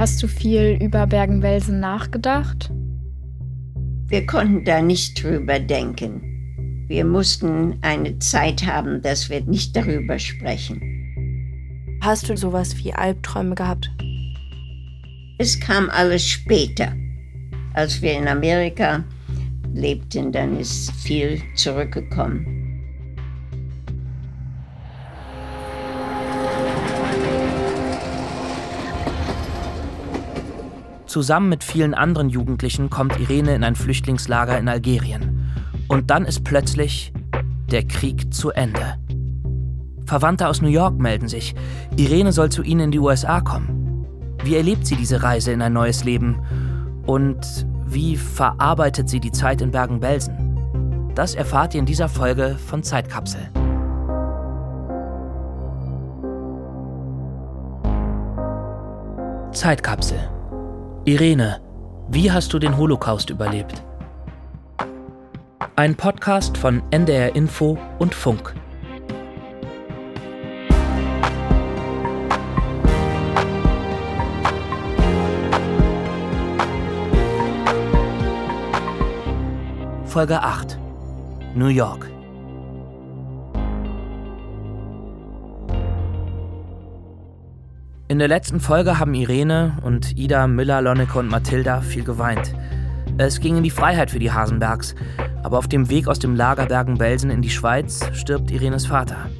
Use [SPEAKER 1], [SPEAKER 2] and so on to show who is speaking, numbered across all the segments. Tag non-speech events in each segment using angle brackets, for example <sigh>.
[SPEAKER 1] Hast du viel über Bergen-Belsen nachgedacht?
[SPEAKER 2] Wir konnten da nicht drüber denken. Wir mussten eine Zeit haben, dass wir nicht darüber sprechen.
[SPEAKER 3] Hast du sowas wie Albträume gehabt?
[SPEAKER 2] Es kam alles später. Als wir in Amerika lebten, dann ist viel zurückgekommen.
[SPEAKER 4] Zusammen mit vielen anderen Jugendlichen kommt Irene in ein Flüchtlingslager in Algerien. Und dann ist plötzlich der Krieg zu Ende. Verwandte aus New York melden sich. Irene soll zu ihnen in die USA kommen. Wie erlebt sie diese Reise in ein neues Leben? Und wie verarbeitet sie die Zeit in Bergen-Belsen? Das erfahrt ihr in dieser Folge von Zeitkapsel. Zeitkapsel Irene, wie hast du den Holocaust überlebt? Ein Podcast von NDR Info und Funk. Folge 8 New York In der letzten Folge haben Irene und Ida, Müller, Lonneke und Mathilda viel geweint. Es ging in die Freiheit für die Hasenbergs, aber auf dem Weg aus dem Lager Bergen-Belsen in die Schweiz stirbt Irenes Vater.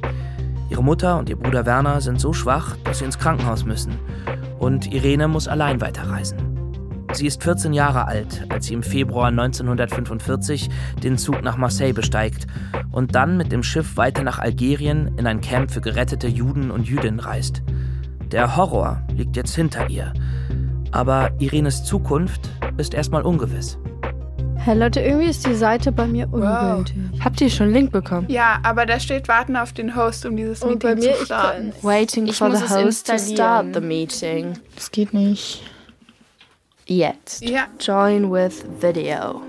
[SPEAKER 4] Ihre Mutter und ihr Bruder Werner sind so schwach, dass sie ins Krankenhaus müssen. Und Irene muss allein weiterreisen. Sie ist 14 Jahre alt, als sie im Februar 1945 den Zug nach Marseille besteigt und dann mit dem Schiff weiter nach Algerien in ein Camp für gerettete Juden und Jüdinnen reist. Der Horror liegt jetzt hinter ihr. Aber Irenes Zukunft ist erstmal ungewiss.
[SPEAKER 1] Hey Leute, irgendwie ist die Seite bei mir ungültig.
[SPEAKER 3] Wow. Habt ihr schon einen Link bekommen?
[SPEAKER 5] Ja, aber da steht Warten auf den Host, um dieses
[SPEAKER 1] Und
[SPEAKER 5] Meeting
[SPEAKER 1] bei mir,
[SPEAKER 5] zu starten.
[SPEAKER 3] Waiting
[SPEAKER 1] Ich
[SPEAKER 3] for
[SPEAKER 1] muss
[SPEAKER 3] the host to start the meeting.
[SPEAKER 1] Das geht nicht.
[SPEAKER 3] Jetzt.
[SPEAKER 5] Ja.
[SPEAKER 3] Join with video.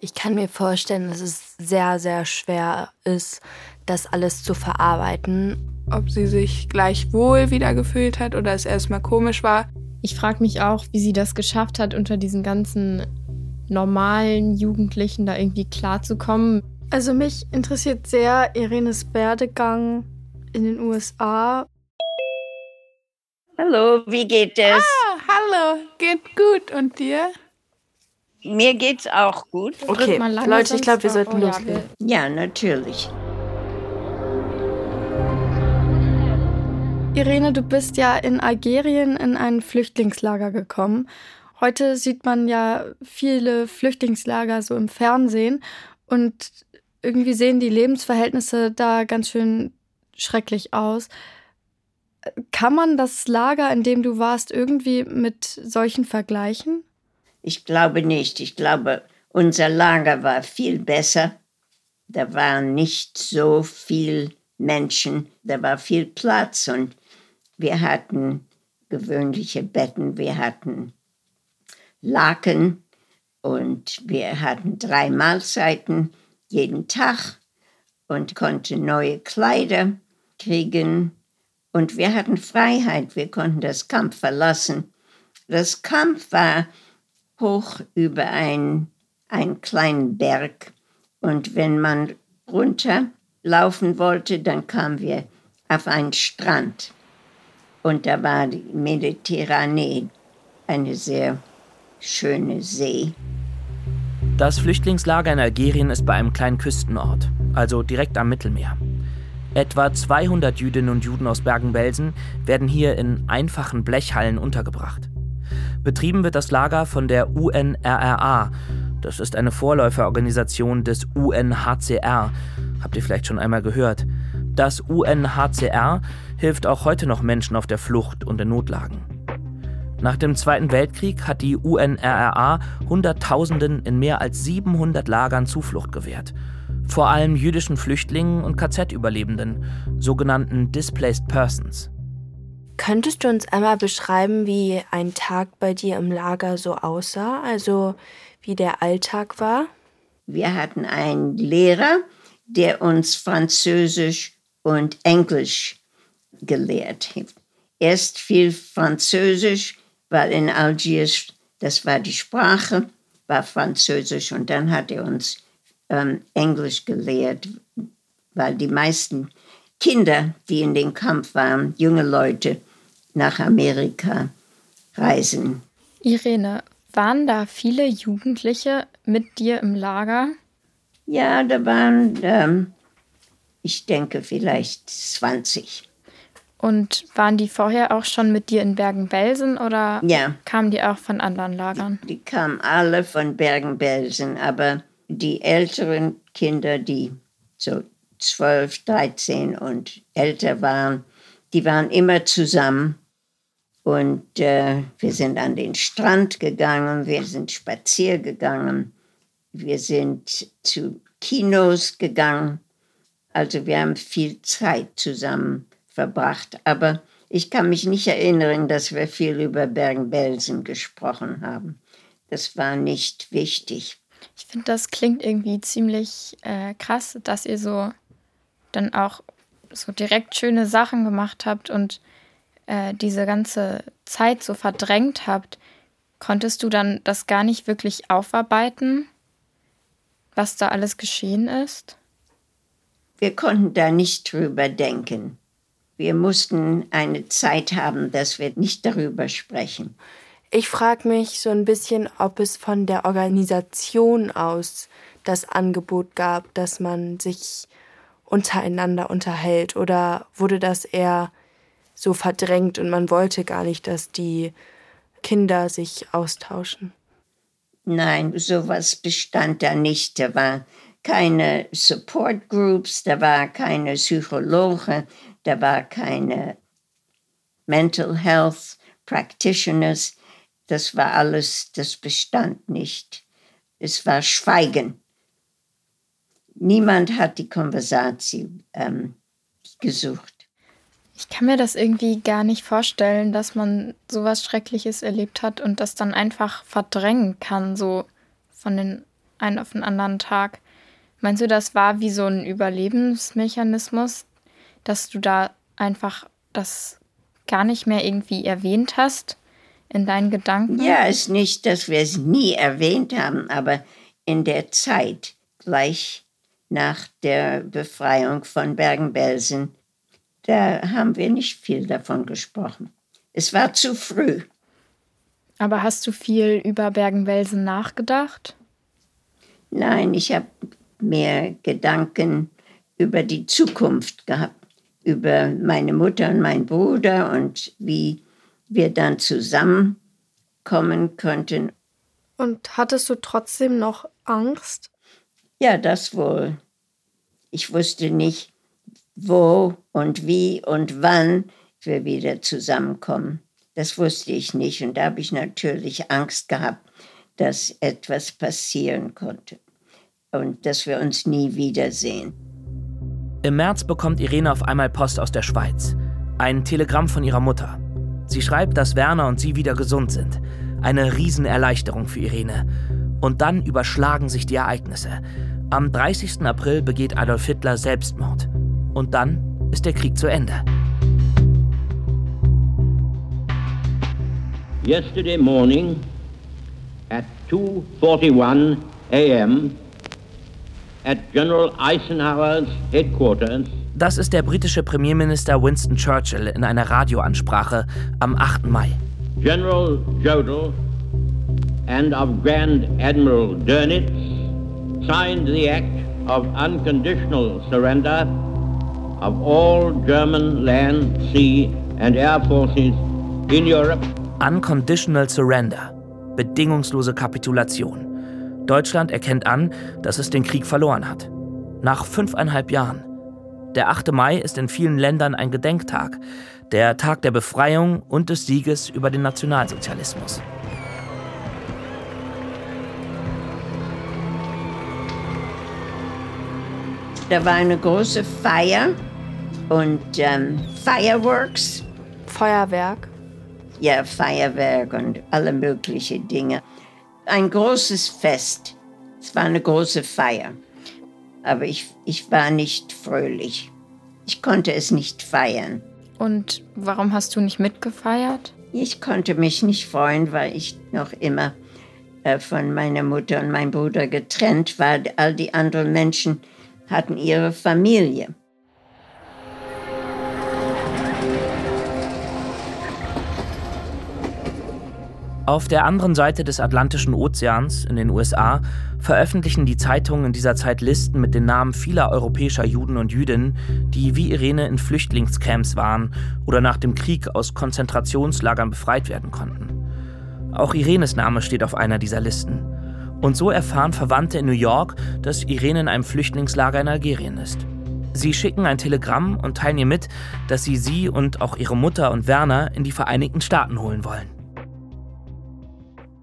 [SPEAKER 3] Ich kann mir vorstellen, dass es sehr, sehr schwer ist, das alles zu verarbeiten.
[SPEAKER 5] Ob sie sich gleich wohl wieder gefühlt hat oder es erstmal komisch war.
[SPEAKER 1] Ich frage mich auch, wie sie das geschafft hat, unter diesen ganzen normalen Jugendlichen da irgendwie klarzukommen.
[SPEAKER 6] Also mich interessiert sehr Irenes Werdegang in den USA.
[SPEAKER 2] Hallo, wie geht es?
[SPEAKER 5] Ah, hallo, geht gut und dir?
[SPEAKER 2] Mir geht's auch gut.
[SPEAKER 3] Okay, Leute, ich glaube, wir sollten
[SPEAKER 1] oh
[SPEAKER 3] loslegen.
[SPEAKER 2] Ja, natürlich.
[SPEAKER 6] Irene, du bist ja in Algerien in ein Flüchtlingslager gekommen. Heute sieht man ja viele Flüchtlingslager so im Fernsehen und irgendwie sehen die Lebensverhältnisse da ganz schön schrecklich aus. Kann man das Lager, in dem du warst, irgendwie mit solchen vergleichen?
[SPEAKER 2] Ich glaube nicht. Ich glaube, unser Lager war viel besser. Da waren nicht so viel Menschen, da war viel Platz und wir hatten gewöhnliche Betten, wir hatten Laken und wir hatten drei Mahlzeiten jeden Tag und konnten neue Kleider kriegen und wir hatten Freiheit, wir konnten das Kampf verlassen. Das Kampf war hoch über ein, einen kleinen Berg. Und wenn man runterlaufen wollte, dann kamen wir auf einen Strand. Und da war die Mediterranee, eine sehr schöne See.
[SPEAKER 4] Das Flüchtlingslager in Algerien ist bei einem kleinen Küstenort, also direkt am Mittelmeer. Etwa 200 Jüdinnen und Juden aus Bergen-Belsen werden hier in einfachen Blechhallen untergebracht. Betrieben wird das Lager von der UNRRA. Das ist eine Vorläuferorganisation des UNHCR. Habt ihr vielleicht schon einmal gehört? Das UNHCR hilft auch heute noch Menschen auf der Flucht und in Notlagen. Nach dem Zweiten Weltkrieg hat die UNRRA Hunderttausenden in mehr als 700 Lagern Zuflucht gewährt. Vor allem jüdischen Flüchtlingen und KZ-Überlebenden, sogenannten Displaced Persons.
[SPEAKER 3] Könntest du uns einmal beschreiben, wie ein Tag bei dir im Lager so aussah? Also wie der Alltag war?
[SPEAKER 2] Wir hatten einen Lehrer, der uns Französisch und Englisch gelehrt erst viel Französisch, weil in Algiers, das war die Sprache, war Französisch und dann hat er uns ähm, Englisch gelehrt, weil die meisten Kinder, die in den Kampf waren, junge Leute, nach Amerika reisen.
[SPEAKER 1] Irene, waren da viele Jugendliche mit dir im Lager?
[SPEAKER 2] Ja, da waren, ähm, ich denke, vielleicht 20.
[SPEAKER 1] Und waren die vorher auch schon mit dir in Bergen-Belsen oder
[SPEAKER 2] ja.
[SPEAKER 1] kamen die auch von anderen Lagern?
[SPEAKER 2] Die, die kamen alle von Bergen-Belsen, aber die älteren Kinder, die so 12, 13 und älter waren, die waren immer zusammen. Und äh, wir sind an den Strand gegangen, wir sind spazieren gegangen, wir sind zu Kinos gegangen. Also wir haben viel Zeit zusammen verbracht. Aber ich kann mich nicht erinnern, dass wir viel über Bergen-Belsen gesprochen haben. Das war nicht wichtig.
[SPEAKER 1] Ich finde, das klingt irgendwie ziemlich äh, krass, dass ihr so dann auch so direkt schöne Sachen gemacht habt und äh, diese ganze Zeit so verdrängt habt. Konntest du dann das gar nicht wirklich aufarbeiten, was da alles geschehen ist?
[SPEAKER 2] Wir konnten da nicht drüber denken. Wir mussten eine Zeit haben, dass wir nicht darüber sprechen.
[SPEAKER 3] Ich frage mich so ein bisschen, ob es von der Organisation aus das Angebot gab, dass man sich untereinander unterhält oder wurde das eher so verdrängt und man wollte gar nicht, dass die Kinder sich austauschen?
[SPEAKER 2] Nein, sowas bestand da nicht. Da war keine Support Groups, da war keine Psychologe, da war keine Mental Health Practitioners. Das war alles, das bestand nicht. Es war Schweigen. Niemand hat die Konversation ähm, gesucht.
[SPEAKER 1] Ich kann mir das irgendwie gar nicht vorstellen, dass man sowas Schreckliches erlebt hat und das dann einfach verdrängen kann, so von den einen auf den anderen Tag. Meinst du, das war wie so ein Überlebensmechanismus, dass du da einfach das gar nicht mehr irgendwie erwähnt hast in deinen Gedanken?
[SPEAKER 2] Ja, es ist nicht, dass wir es nie erwähnt haben, aber in der Zeit, gleich nach der Befreiung von Bergen-Belsen, da haben wir nicht viel davon gesprochen. Es war zu früh.
[SPEAKER 1] Aber hast du viel über Bergen-Belsen nachgedacht?
[SPEAKER 2] Nein, ich habe mehr Gedanken über die Zukunft gehabt, über meine Mutter und meinen Bruder und wie wir dann zusammenkommen könnten.
[SPEAKER 6] Und hattest du trotzdem noch Angst?
[SPEAKER 2] Ja, das wohl. Ich wusste nicht, wo und wie und wann wir wieder zusammenkommen. Das wusste ich nicht und da habe ich natürlich Angst gehabt, dass etwas passieren konnte und dass wir uns nie wiedersehen.
[SPEAKER 4] Im März bekommt Irene auf einmal Post aus der Schweiz. Ein Telegramm von ihrer Mutter. Sie schreibt, dass Werner und sie wieder gesund sind. Eine Riesenerleichterung für Irene. Und dann überschlagen sich die Ereignisse. Am 30. April begeht Adolf Hitler Selbstmord. Und dann ist der Krieg zu Ende.
[SPEAKER 7] Yesterday morning at 2:41 a.m. at General Eisenhower's headquarters
[SPEAKER 4] das ist der britische Premierminister Winston Churchill in einer Radioansprache am 8. Mai.
[SPEAKER 7] General Jodl and of Grand Admiral Dönitz signed the act of unconditional surrender of all German land, sea and air forces in Europe.
[SPEAKER 4] Unconditional Surrender. Bedingungslose Kapitulation. Deutschland erkennt an, dass es den Krieg verloren hat. Nach fünfeinhalb Jahren. Der 8. Mai ist in vielen Ländern ein Gedenktag, der Tag der Befreiung und des Sieges über den Nationalsozialismus.
[SPEAKER 2] Da war eine große Feier und ähm, Fireworks.
[SPEAKER 3] Feuerwerk.
[SPEAKER 2] Ja, Feuerwerk und alle möglichen Dinge. Ein großes Fest. Es war eine große Feier. Aber ich, ich war nicht fröhlich. Ich konnte es nicht feiern.
[SPEAKER 1] Und warum hast du nicht mitgefeiert?
[SPEAKER 2] Ich konnte mich nicht freuen, weil ich noch immer äh, von meiner Mutter und meinem Bruder getrennt war. All die anderen Menschen hatten ihre Familie.
[SPEAKER 4] Auf der anderen Seite des Atlantischen Ozeans in den USA veröffentlichen die Zeitungen in dieser Zeit Listen mit den Namen vieler europäischer Juden und Jüdinnen, die wie Irene in Flüchtlingscamps waren oder nach dem Krieg aus Konzentrationslagern befreit werden konnten. Auch Irenes Name steht auf einer dieser Listen. Und so erfahren Verwandte in New York, dass Irene in einem Flüchtlingslager in Algerien ist. Sie schicken ein Telegramm und teilen ihr mit, dass sie sie und auch ihre Mutter und Werner in die Vereinigten Staaten holen wollen.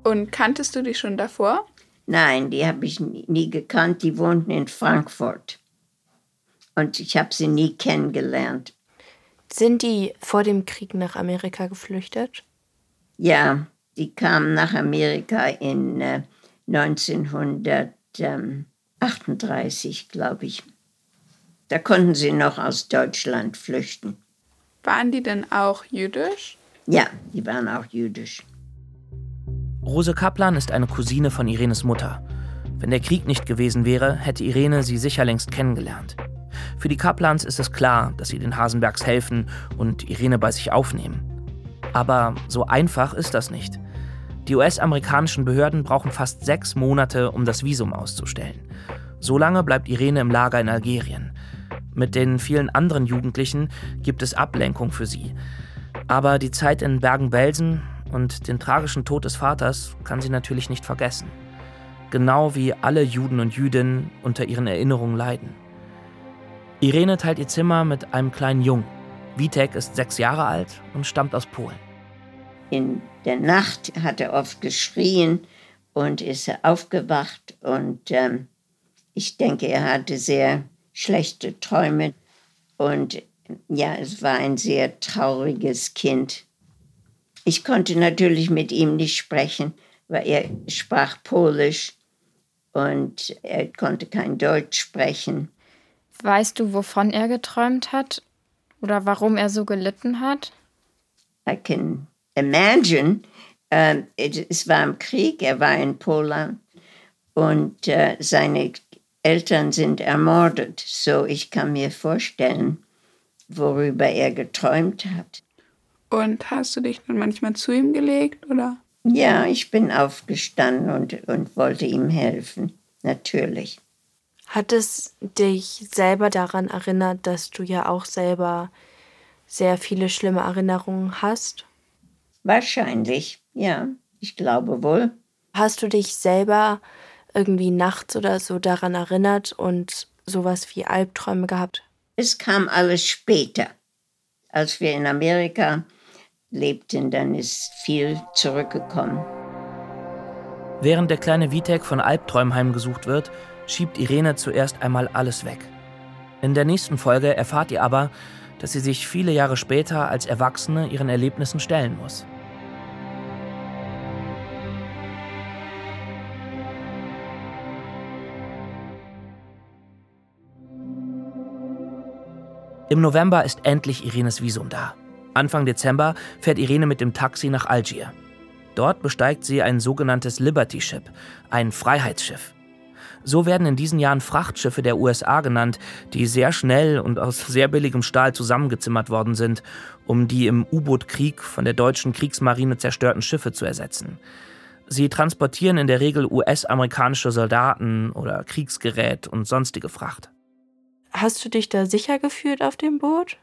[SPEAKER 5] Und kanntest du die schon davor?
[SPEAKER 2] Nein, die habe ich nie gekannt. Die wohnten in Frankfurt. Und ich habe sie nie kennengelernt.
[SPEAKER 3] Sind die vor dem Krieg nach Amerika geflüchtet?
[SPEAKER 2] Ja, die kamen nach Amerika in äh, 1938, glaube ich. Da konnten sie noch aus Deutschland flüchten.
[SPEAKER 5] Waren die denn auch jüdisch?
[SPEAKER 2] Ja, die waren auch jüdisch.
[SPEAKER 4] Rose Kaplan ist eine Cousine von Irenes Mutter. Wenn der Krieg nicht gewesen wäre, hätte Irene sie sicher längst kennengelernt. Für die Kaplans ist es klar, dass sie den Hasenbergs helfen und Irene bei sich aufnehmen. Aber so einfach ist das nicht. Die US-amerikanischen Behörden brauchen fast sechs Monate, um das Visum auszustellen. So lange bleibt Irene im Lager in Algerien. Mit den vielen anderen Jugendlichen gibt es Ablenkung für sie. Aber die Zeit in Bergen-Belsen und den tragischen Tod des Vaters kann sie natürlich nicht vergessen. Genau wie alle Juden und Jüdinnen unter ihren Erinnerungen leiden. Irene teilt ihr Zimmer mit einem kleinen Jungen. Witek ist sechs Jahre alt und stammt aus Polen.
[SPEAKER 2] In der Nacht hat er oft geschrien und ist aufgewacht und ähm, ich denke, er hatte sehr schlechte Träume und ja, es war ein sehr trauriges Kind. Ich konnte natürlich mit ihm nicht sprechen, weil er sprach Polisch und er konnte kein Deutsch sprechen.
[SPEAKER 1] Weißt du, wovon er geträumt hat oder warum er so gelitten hat?
[SPEAKER 2] I can imagine. Uh, es war im Krieg, er war in Polen und uh, seine Eltern sind ermordet. So ich kann mir vorstellen, worüber er geträumt hat.
[SPEAKER 5] Und hast du dich dann manchmal zu ihm gelegt, oder?
[SPEAKER 2] Ja, ich bin aufgestanden und, und wollte ihm helfen, natürlich.
[SPEAKER 3] Hat es dich selber daran erinnert, dass du ja auch selber sehr viele schlimme Erinnerungen hast?
[SPEAKER 2] Wahrscheinlich, ja, ich glaube wohl.
[SPEAKER 3] Hast du dich selber irgendwie nachts oder so daran erinnert und sowas wie Albträume gehabt?
[SPEAKER 2] Es kam alles später. Als wir in Amerika lebten, dann ist viel zurückgekommen.
[SPEAKER 4] Während der kleine Vitek von Albträumen heimgesucht wird, schiebt Irene zuerst einmal alles weg. In der nächsten Folge erfahrt ihr aber, dass sie sich viele Jahre später als Erwachsene ihren Erlebnissen stellen muss. Im November ist endlich Irenes Visum da. Anfang Dezember fährt Irene mit dem Taxi nach Algier. Dort besteigt sie ein sogenanntes Liberty Ship, ein Freiheitsschiff. So werden in diesen Jahren Frachtschiffe der USA genannt, die sehr schnell und aus sehr billigem Stahl zusammengezimmert worden sind, um die im U-Boot-Krieg von der deutschen Kriegsmarine zerstörten Schiffe zu ersetzen. Sie transportieren in der Regel US-amerikanische Soldaten oder Kriegsgerät und sonstige Fracht.
[SPEAKER 3] Hast du dich da sicher gefühlt auf dem Boot?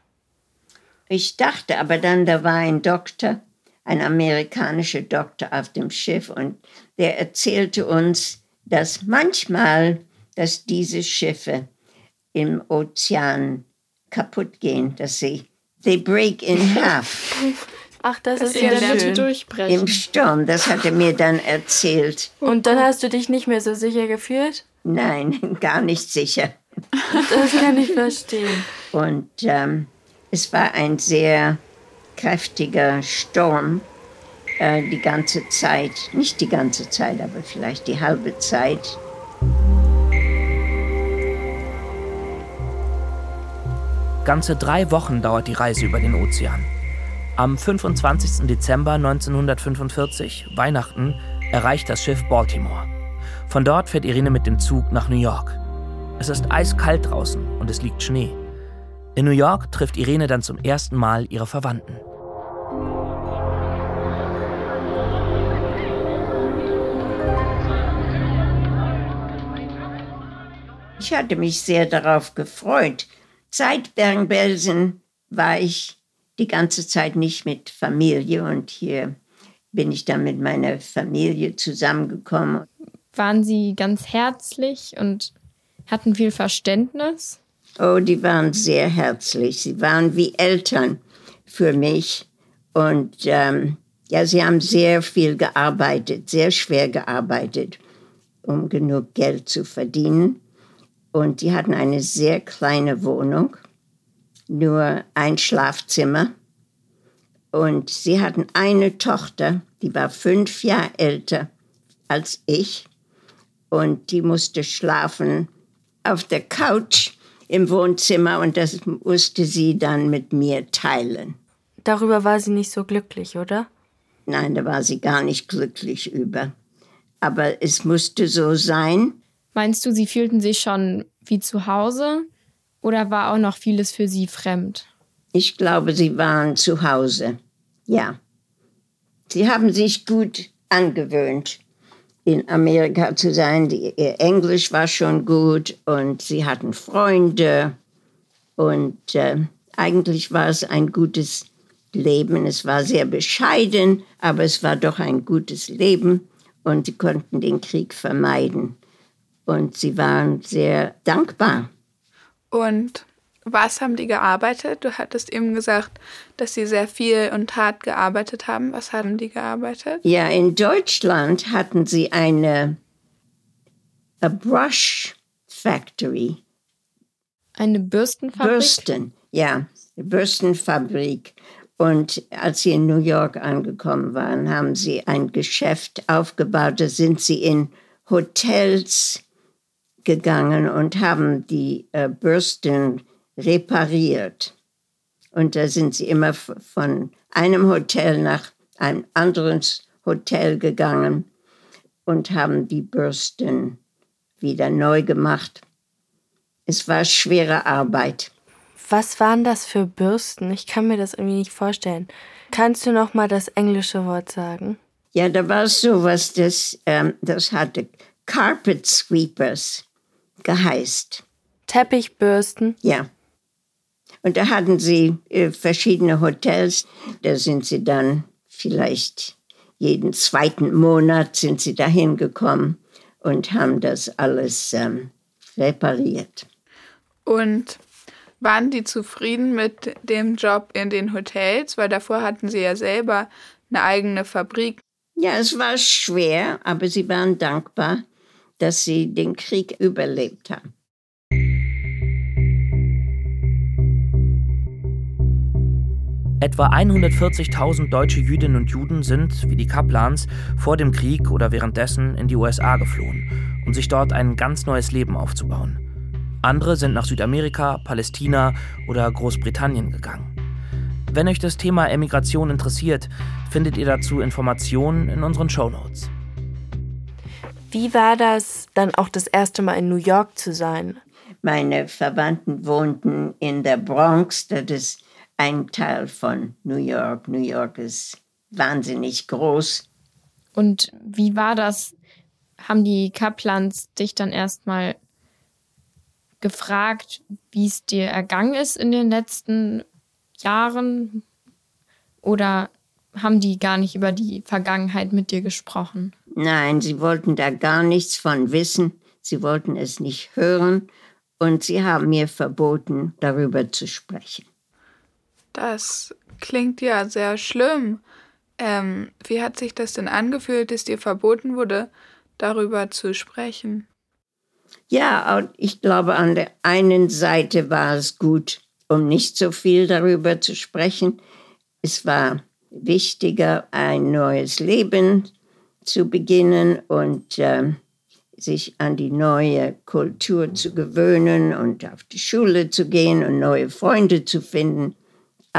[SPEAKER 2] Ich dachte aber dann, da war ein Doktor, ein amerikanischer Doktor auf dem Schiff und der erzählte uns, dass manchmal, dass diese Schiffe im Ozean kaputt gehen, dass sie they break in half.
[SPEAKER 3] Ach, das,
[SPEAKER 1] das
[SPEAKER 3] ist ja schön.
[SPEAKER 1] durchbrechen.
[SPEAKER 2] Im Sturm, das hat er mir dann erzählt.
[SPEAKER 3] Und dann hast du dich nicht mehr so sicher gefühlt?
[SPEAKER 2] Nein, <laughs> gar nicht sicher.
[SPEAKER 3] Das kann ich verstehen.
[SPEAKER 2] Und ähm, es war ein sehr kräftiger Sturm äh, die ganze Zeit. Nicht die ganze Zeit, aber vielleicht die halbe Zeit.
[SPEAKER 4] Ganze drei Wochen dauert die Reise über den Ozean. Am 25. Dezember 1945, Weihnachten, erreicht das Schiff Baltimore. Von dort fährt Irene mit dem Zug nach New York. Es ist eiskalt draußen und es liegt Schnee. In New York trifft Irene dann zum ersten Mal ihre Verwandten.
[SPEAKER 2] Ich hatte mich sehr darauf gefreut. Seit Bergen-Belsen war ich die ganze Zeit nicht mit Familie und hier bin ich dann mit meiner Familie zusammengekommen.
[SPEAKER 1] Waren Sie ganz herzlich und hatten viel Verständnis?
[SPEAKER 2] Oh, die waren sehr herzlich. Sie waren wie Eltern für mich. Und ähm, ja, sie haben sehr viel gearbeitet, sehr schwer gearbeitet, um genug Geld zu verdienen. Und die hatten eine sehr kleine Wohnung, nur ein Schlafzimmer. Und sie hatten eine Tochter, die war fünf Jahre älter als ich. Und die musste schlafen auf der Couch im Wohnzimmer und das musste sie dann mit mir teilen.
[SPEAKER 3] Darüber war sie nicht so glücklich, oder?
[SPEAKER 2] Nein, da war sie gar nicht glücklich über. Aber es musste so sein.
[SPEAKER 1] Meinst du, sie fühlten sich schon wie zu Hause oder war auch noch vieles für sie fremd?
[SPEAKER 2] Ich glaube, sie waren zu Hause. Ja. Sie haben sich gut angewöhnt, in Amerika zu sein. Die, ihr Englisch war schon gut und sie hatten Freunde. Und äh, eigentlich war es ein gutes Leben. Es war sehr bescheiden, aber es war doch ein gutes Leben und sie konnten den Krieg vermeiden. Und sie waren sehr dankbar.
[SPEAKER 5] Und was haben die gearbeitet? Du hattest eben gesagt, dass sie sehr viel und hart gearbeitet haben. Was haben die gearbeitet?
[SPEAKER 2] Ja, in Deutschland hatten sie eine a brush factory.
[SPEAKER 1] Eine Bürstenfabrik?
[SPEAKER 2] Bürsten, ja, Bürstenfabrik. Und als sie in New York angekommen waren, haben sie ein Geschäft aufgebaut. Da sind sie in Hotels gegangen und haben die äh, Bürsten repariert. Und da sind sie immer von einem Hotel nach einem anderen Hotel gegangen und haben die Bürsten wieder neu gemacht. Es war schwere Arbeit.
[SPEAKER 3] Was waren das für Bürsten? Ich kann mir das irgendwie nicht vorstellen. Kannst du noch mal das englische Wort sagen?
[SPEAKER 2] Ja, da war es so was, das, ähm, das hatte Carpet Sweepers geheißt.
[SPEAKER 3] Teppichbürsten?
[SPEAKER 2] Ja. Und da hatten sie äh, verschiedene Hotels. Da sind sie dann vielleicht jeden zweiten Monat sind sie dahin gekommen und haben das alles ähm, repariert.
[SPEAKER 5] Und waren die zufrieden mit dem Job in den Hotels? Weil davor hatten sie ja selber eine eigene Fabrik.
[SPEAKER 2] Ja, es war schwer, aber sie waren dankbar, dass sie den Krieg überlebt haben.
[SPEAKER 4] Etwa 140.000 deutsche Jüdinnen und Juden sind, wie die Kaplans, vor dem Krieg oder währenddessen in die USA geflohen, um sich dort ein ganz neues Leben aufzubauen. Andere sind nach Südamerika, Palästina oder Großbritannien gegangen. Wenn euch das Thema Emigration interessiert, findet ihr dazu Informationen in unseren Shownotes.
[SPEAKER 3] Wie war das dann auch das erste Mal in New York zu sein?
[SPEAKER 2] Meine Verwandten wohnten in der Bronx, das ist ein Teil von New York. New York ist wahnsinnig groß.
[SPEAKER 1] Und wie war das? Haben die Kaplans dich dann erstmal gefragt, wie es dir ergangen ist in den letzten Jahren? Oder haben die gar nicht über die Vergangenheit mit dir gesprochen?
[SPEAKER 2] Nein, sie wollten da gar nichts von wissen. Sie wollten es nicht hören und sie haben mir verboten, darüber zu sprechen.
[SPEAKER 5] Das klingt ja sehr schlimm. Ähm, wie hat sich das denn angefühlt, dass dir verboten wurde, darüber zu sprechen?
[SPEAKER 2] Ja, ich glaube, an der einen Seite war es gut, um nicht so viel darüber zu sprechen. Es war wichtiger, ein neues Leben zu beginnen und äh, sich an die neue Kultur zu gewöhnen und auf die Schule zu gehen und neue Freunde zu finden.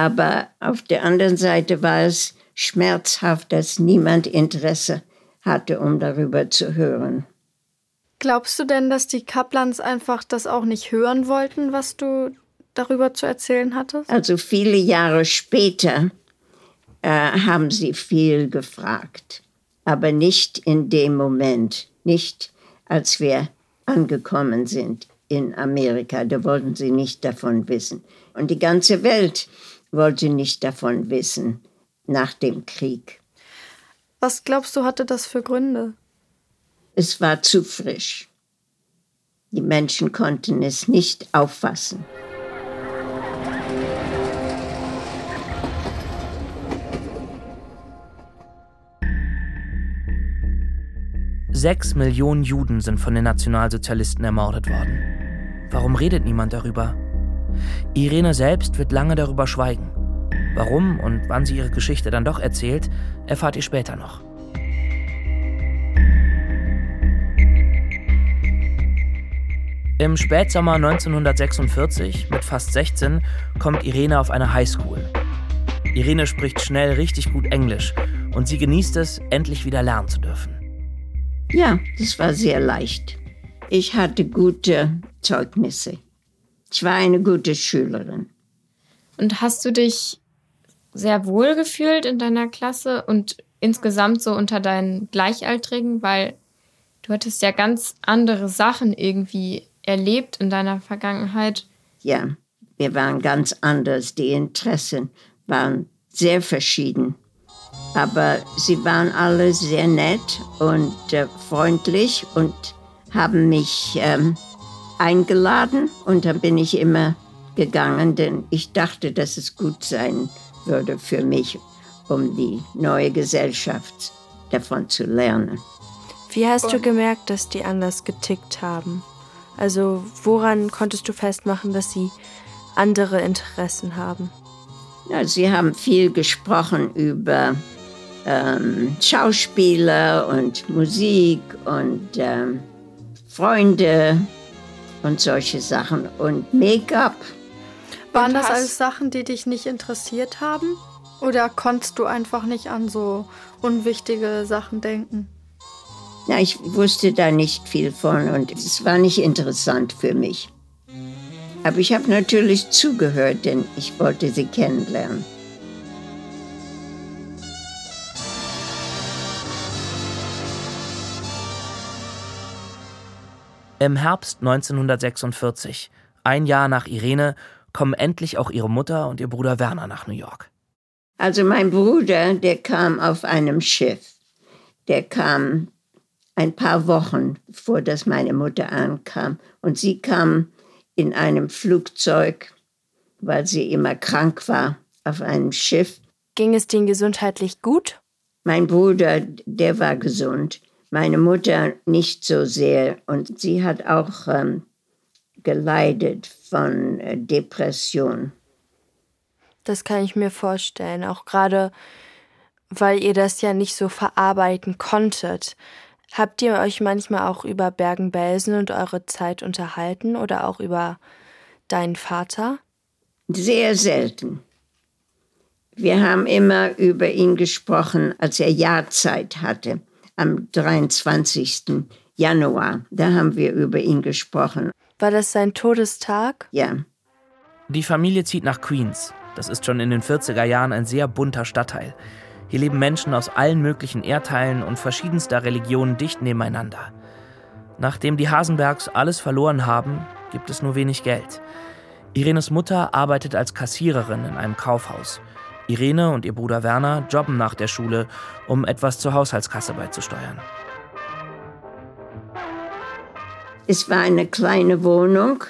[SPEAKER 2] Aber auf der anderen Seite war es schmerzhaft, dass niemand Interesse hatte, um darüber zu hören.
[SPEAKER 6] Glaubst du denn, dass die Kaplans einfach das auch nicht hören wollten, was du darüber zu erzählen hattest?
[SPEAKER 2] Also viele Jahre später äh, haben sie viel gefragt, aber nicht in dem Moment, nicht als wir angekommen sind in Amerika. Da wollten sie nicht davon wissen. Und die ganze Welt wollte nicht davon wissen nach dem Krieg.
[SPEAKER 6] Was glaubst du, hatte das für Gründe?
[SPEAKER 2] Es war zu frisch. Die Menschen konnten es nicht auffassen.
[SPEAKER 4] Sechs Millionen Juden sind von den Nationalsozialisten ermordet worden. Warum redet niemand darüber? Irene selbst wird lange darüber schweigen. Warum und wann sie ihre Geschichte dann doch erzählt, erfahrt ihr später noch. Im Spätsommer 1946, mit fast 16, kommt Irene auf eine Highschool. Irene spricht schnell richtig gut Englisch und sie genießt es, endlich wieder lernen zu dürfen.
[SPEAKER 2] Ja, das war sehr leicht. Ich hatte gute Zeugnisse. Ich war eine gute Schülerin.
[SPEAKER 1] Und hast du dich sehr wohl gefühlt in deiner Klasse und insgesamt so unter deinen Gleichaltrigen, weil du hattest ja ganz andere Sachen irgendwie erlebt in deiner Vergangenheit?
[SPEAKER 2] Ja, wir waren ganz anders. Die Interessen waren sehr verschieden. Aber sie waren alle sehr nett und äh, freundlich und haben mich ähm, eingeladen und dann bin ich immer gegangen, denn ich dachte, dass es gut sein würde für mich, um die neue Gesellschaft davon zu lernen.
[SPEAKER 3] Wie hast du gemerkt, dass die anders getickt haben? Also woran konntest du festmachen, dass sie andere Interessen haben?
[SPEAKER 2] Ja, sie haben viel gesprochen über ähm, Schauspieler und Musik und ähm, Freunde und solche Sachen und Make-up.
[SPEAKER 6] Waren das alles Sachen, die dich nicht interessiert haben? Oder konntest du einfach nicht an so unwichtige Sachen denken?
[SPEAKER 2] Na, ich wusste da nicht viel von und es war nicht interessant für mich. Aber ich habe natürlich zugehört, denn ich wollte sie kennenlernen.
[SPEAKER 4] Im Herbst 1946, ein Jahr nach Irene, kommen endlich auch ihre Mutter und ihr Bruder Werner nach New York.
[SPEAKER 2] Also mein Bruder, der kam auf einem Schiff. Der kam ein paar Wochen, bevor das meine Mutter ankam. Und sie kam in einem Flugzeug, weil sie immer krank war, auf einem Schiff.
[SPEAKER 3] Ging es denen gesundheitlich gut?
[SPEAKER 2] Mein Bruder, der war gesund. Meine Mutter nicht so sehr. Und sie hat auch ähm, geleidet von äh, Depression.
[SPEAKER 3] Das kann ich mir vorstellen, auch gerade weil ihr das ja nicht so verarbeiten konntet. Habt ihr euch manchmal auch über Bergen-Belsen und eure Zeit unterhalten oder auch über deinen Vater?
[SPEAKER 2] Sehr selten. Wir haben immer über ihn gesprochen, als er Jahrzeit hatte, am 23. Januar. Da haben wir über ihn gesprochen.
[SPEAKER 3] War das sein Todestag?
[SPEAKER 2] Ja.
[SPEAKER 4] Die Familie zieht nach Queens. Das ist schon in den 40er Jahren ein sehr bunter Stadtteil. Hier leben Menschen aus allen möglichen Erdteilen und verschiedenster Religionen dicht nebeneinander. Nachdem die Hasenbergs alles verloren haben, gibt es nur wenig Geld. Irenes Mutter arbeitet als Kassiererin in einem Kaufhaus. Irene und ihr Bruder Werner jobben nach der Schule, um etwas zur Haushaltskasse beizusteuern.
[SPEAKER 2] Es war eine kleine Wohnung.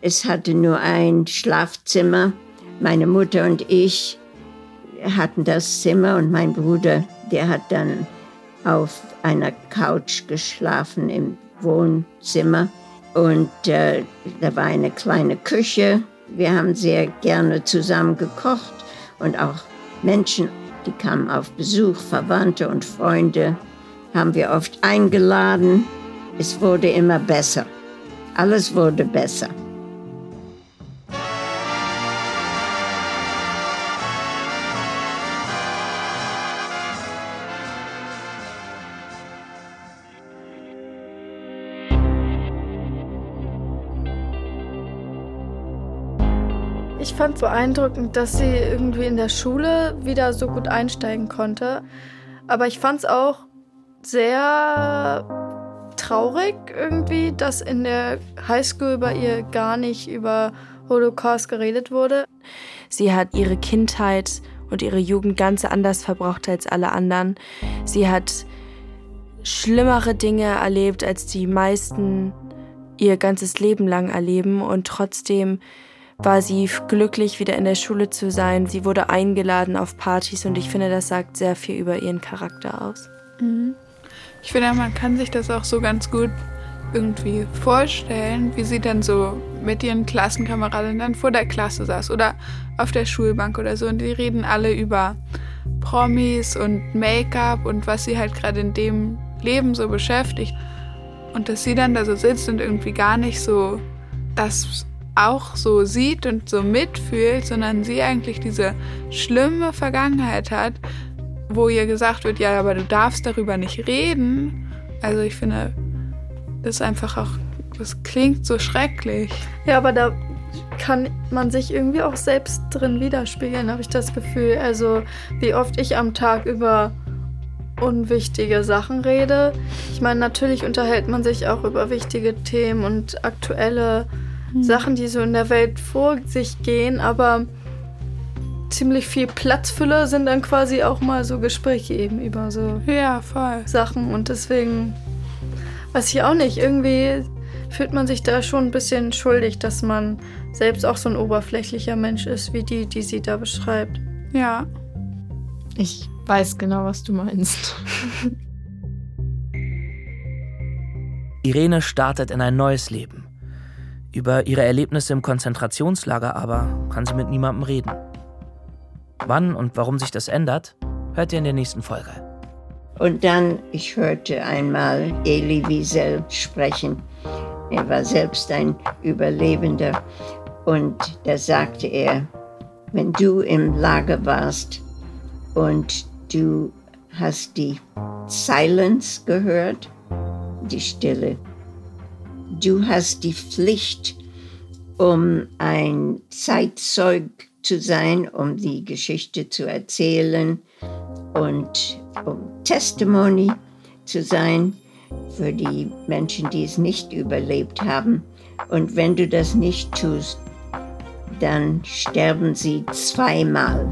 [SPEAKER 2] Es hatte nur ein Schlafzimmer. Meine Mutter und ich hatten das Zimmer und mein Bruder, der hat dann auf einer Couch geschlafen im Wohnzimmer. Und äh, da war eine kleine Küche. Wir haben sehr gerne zusammen gekocht und auch Menschen, die kamen auf Besuch, Verwandte und Freunde, haben wir oft eingeladen. es wurde immer besser. Alles wurde besser.
[SPEAKER 6] Ich fand beeindruckend, dass sie irgendwie in der Schule wieder so gut einsteigen konnte. Aber ich fand es auch sehr traurig irgendwie, dass in der Highschool bei ihr gar nicht über Holocaust geredet wurde.
[SPEAKER 3] Sie hat ihre Kindheit und ihre Jugend ganz anders verbraucht als alle anderen. Sie hat schlimmere Dinge erlebt, als die meisten ihr ganzes Leben lang erleben und trotzdem war sie glücklich, wieder in der Schule zu sein. Sie wurde eingeladen auf Partys und ich finde, das sagt sehr viel über ihren Charakter aus.
[SPEAKER 5] Mhm. Ich finde, man kann sich das auch so ganz gut irgendwie vorstellen, wie sie dann so mit ihren Klassenkameraden dann vor der Klasse saß oder auf der Schulbank oder so und die reden alle über Promis und Make-up und was sie halt gerade in dem Leben so beschäftigt. Und dass sie dann da so sitzt und irgendwie gar nicht so das auch so sieht und so mitfühlt, sondern sie eigentlich diese schlimme Vergangenheit hat, wo ihr gesagt wird, ja, aber du darfst darüber nicht reden. Also ich finde, das ist einfach auch, das klingt so schrecklich.
[SPEAKER 6] Ja, aber da kann man sich irgendwie auch selbst drin widerspiegeln, habe ich das Gefühl. Also wie oft ich am Tag über unwichtige Sachen rede. Ich meine, natürlich unterhält man sich auch über wichtige Themen und aktuelle mhm. Sachen, die so in der Welt vor sich gehen, aber ziemlich viel Platzfüller sind dann quasi auch mal so Gespräche eben über so
[SPEAKER 5] ja, voll.
[SPEAKER 6] Sachen und deswegen weiß ich auch nicht, irgendwie fühlt man sich da schon ein bisschen schuldig, dass man selbst auch so ein oberflächlicher Mensch ist, wie die, die sie da beschreibt.
[SPEAKER 5] Ja.
[SPEAKER 1] Ich weiß genau, was du meinst.
[SPEAKER 4] Irene startet in ein neues Leben. Über ihre Erlebnisse im Konzentrationslager aber kann sie mit niemandem reden. Wann und warum sich das ändert, hört ihr in der nächsten Folge.
[SPEAKER 2] Und dann, ich hörte einmal Elie Wiesel sprechen. Er war selbst ein Überlebender. Und da sagte er, wenn du im Lager warst und du hast die Silence gehört, die Stille, du hast die Pflicht, um ein Zeitzeug zu sein, um die Geschichte zu erzählen und um Testimony zu sein für die Menschen, die es nicht überlebt haben. Und wenn du das nicht tust, dann sterben sie zweimal.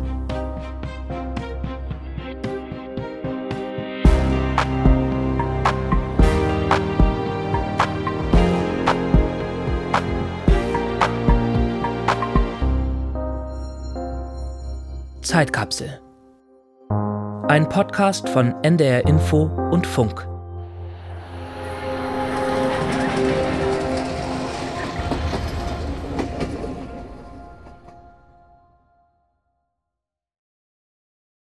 [SPEAKER 4] Zeitkapsel. Ein Podcast von NDR Info und Funk.